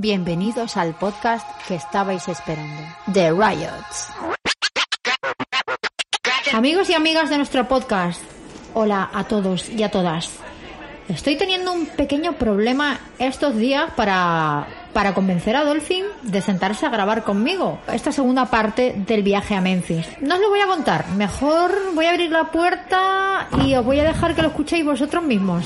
Bienvenidos al podcast que estabais esperando, The Riots. Amigos y amigas de nuestro podcast, hola a todos y a todas. Estoy teniendo un pequeño problema estos días para, para convencer a Dolphin de sentarse a grabar conmigo esta segunda parte del viaje a Memphis. No os lo voy a contar, mejor voy a abrir la puerta y os voy a dejar que lo escuchéis vosotros mismos.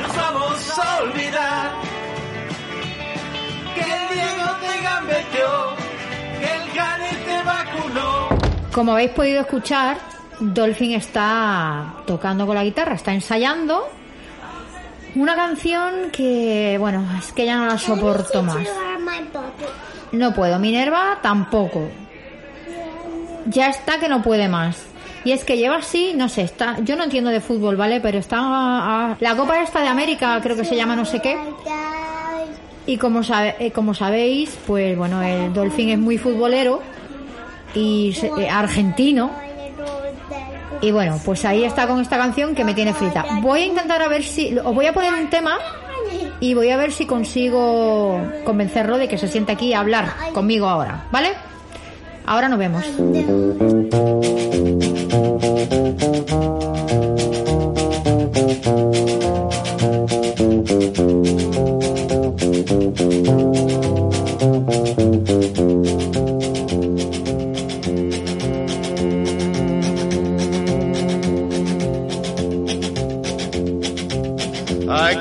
Nos vamos a olvidar Como habéis podido escuchar, Dolphin está tocando con la guitarra, está ensayando una canción que, bueno, es que ya no la soporto más. No puedo, Minerva tampoco. Ya está que no puede más. Y es que lleva así, no sé, está, yo no entiendo de fútbol, ¿vale? Pero está ah, la Copa esta de América, creo que se llama no sé qué. Y como, sabe, eh, como sabéis, pues bueno, el Dolphin es muy futbolero y eh, argentino. Y bueno, pues ahí está con esta canción que me tiene frita. Voy a intentar a ver si. Os voy a poner un tema y voy a ver si consigo convencerlo de que se siente aquí a hablar conmigo ahora, ¿vale? Ahora nos vemos.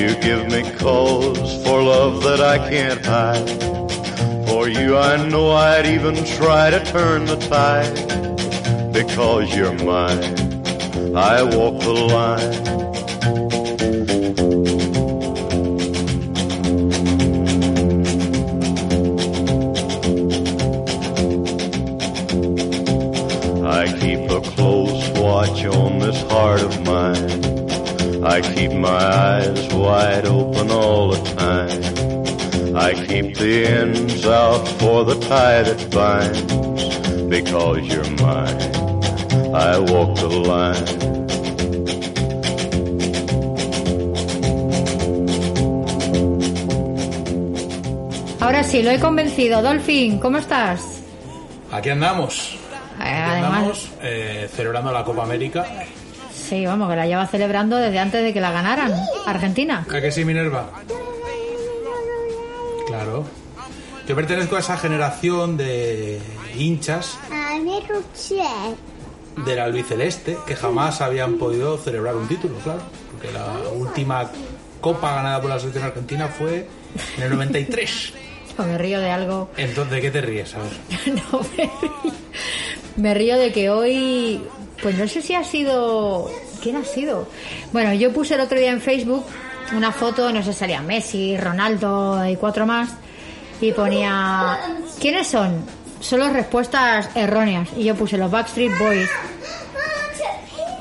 You give me cause for love that I can't hide. For you, I know I'd even try to turn the tide. Because you're mine, I walk the line. I keep a close watch on this heart of mine. I keep my eyes wide open all the time. I keep the ends out for the tie that binds. Because you're mine, I walk the line. Ahora sí, lo he convencido. Dolphin, ¿cómo estás? Aquí andamos. Eh, Aquí además- andamos eh, celebrando la Copa América. Sí, vamos, que la lleva celebrando desde antes de que la ganaran. Argentina. ¿A que sí, Minerva? Claro. Yo pertenezco a esa generación de hinchas del albiceleste que jamás habían podido celebrar un título, claro. Porque la última copa ganada por la selección argentina fue en el 93. Yo me río de algo. Entonces, ¿de qué te ríes? A ver. No, me río. Me río de que hoy, pues no sé si ha sido, ¿quién ha sido? Bueno, yo puse el otro día en Facebook una foto, no sé, salía Messi, Ronaldo y cuatro más, y ponía, ¿quiénes son? Solo respuestas erróneas. Y yo puse los Backstreet Boys.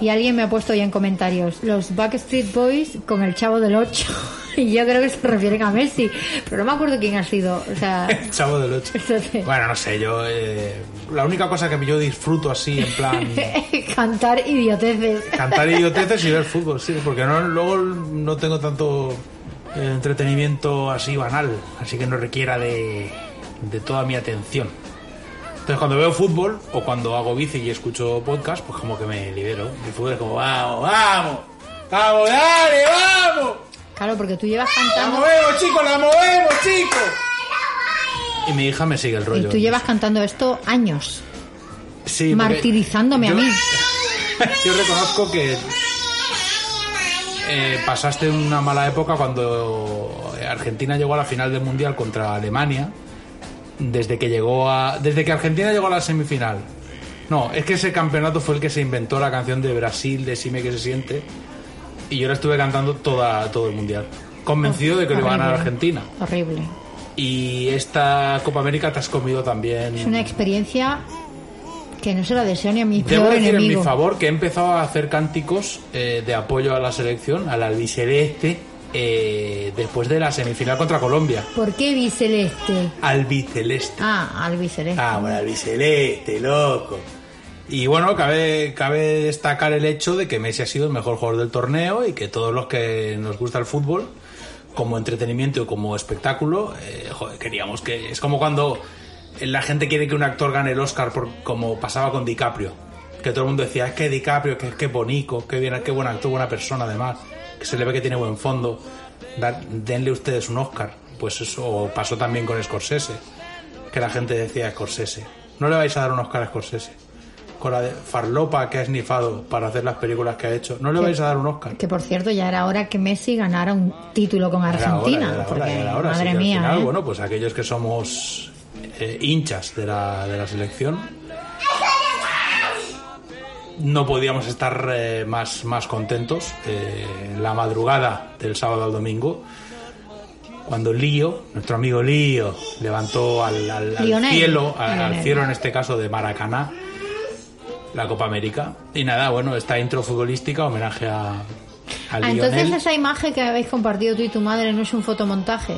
Y alguien me ha puesto hoy en comentarios, los Backstreet Boys con el chavo del 8. y yo creo que se refieren a Messi, pero no me acuerdo quién ha sido. O sea, El Chavo del 8. Entonces- Bueno, no sé, yo. eh, la única cosa que yo disfruto así, en plan. cantar idioteces. Cantar idioteces y ver fútbol, sí, porque no, luego no tengo tanto entretenimiento así banal, así que no requiera de, de toda mi atención. Entonces cuando veo fútbol o cuando hago bici y escucho podcast, pues como que me libero. El fútbol es como, vamos, vamos, vamos, dale, vamos. Claro, porque tú llevas La cantando movemos, chicos, la movemos, chicos. Y mi hija me sigue el y rollo. tú llevas cantando esto años, Sí, martirizándome a mí. Yo reconozco que eh, pasaste una mala época cuando Argentina llegó a la final del mundial contra Alemania. Desde que llegó a, desde que Argentina llegó a la semifinal. No, es que ese campeonato fue el que se inventó la canción de Brasil, de Sime que se siente. Y yo la estuve cantando toda, todo el mundial. Convencido de que lo iba a ganar Horrible. Argentina. Horrible. Y esta Copa América te has comido también. Es una experiencia que no se la deseo ni a mi Debo peor decir en mi favor que he empezado a hacer cánticos eh, de apoyo a la selección, al albiceleste, eh, después de la semifinal contra Colombia. ¿Por qué biceleste? Albiceleste. Ah, albiceleste. Ah, bueno, albiceleste, loco. Y bueno, cabe, cabe destacar el hecho de que Messi ha sido el mejor jugador del torneo y que todos los que nos gusta el fútbol, como entretenimiento y como espectáculo, eh, queríamos que... Es como cuando la gente quiere que un actor gane el Oscar por, como pasaba con DiCaprio. Que todo el mundo decía, es que DiCaprio, que es que bonito, que bien, qué buen actor, buena persona además, que se le ve que tiene buen fondo, denle ustedes un Oscar. Pues eso pasó también con Scorsese, que la gente decía Scorsese. No le vais a dar un Oscar a Scorsese. Con la de farlopa que ha esnifado para hacer las películas que ha hecho, no le vais a dar un Oscar. Que por cierto, ya era hora que Messi ganara un título con Ya era hora, Argentina. ya era hora, porque, ya era hora. madre que al mía. final, ¿eh? bueno, pues aquellos que somos eh, hinchas de la, de la selección, no podíamos estar eh, más, más contentos. Eh, en la madrugada del sábado al domingo, cuando Lío, nuestro amigo Lío, levantó al, al- al cielo, al, cielo en este caso de Maracaná, la Copa América. Y nada, bueno, esta intro futbolística, homenaje a, a Ah, entonces esa imagen que habéis compartido tú y tu madre no es un fotomontaje.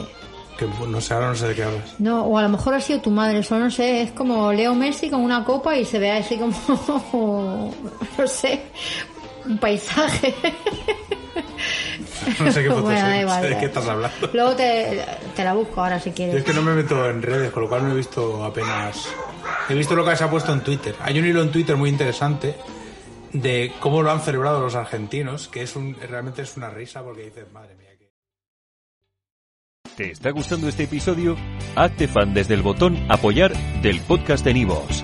Que no sé, ahora no sé de qué hablas. No, o a lo mejor ha sido tu madre, eso no sé, es como Leo Messi con una copa y se ve así como, no sé, un paisaje. No sé qué foto Bueno, es, igual, sé de qué estás hablando. Luego te, te la busco ahora si Yo quieres. es que no me meto en redes, con lo cual no he visto apenas. He visto lo que se ha puesto en Twitter. Hay un hilo en Twitter muy interesante de cómo lo han celebrado los argentinos, que es un, realmente es una risa porque dices, madre mía. que- ¿Te está gustando este episodio? Hazte fan desde el botón Apoyar del podcast de Nivos.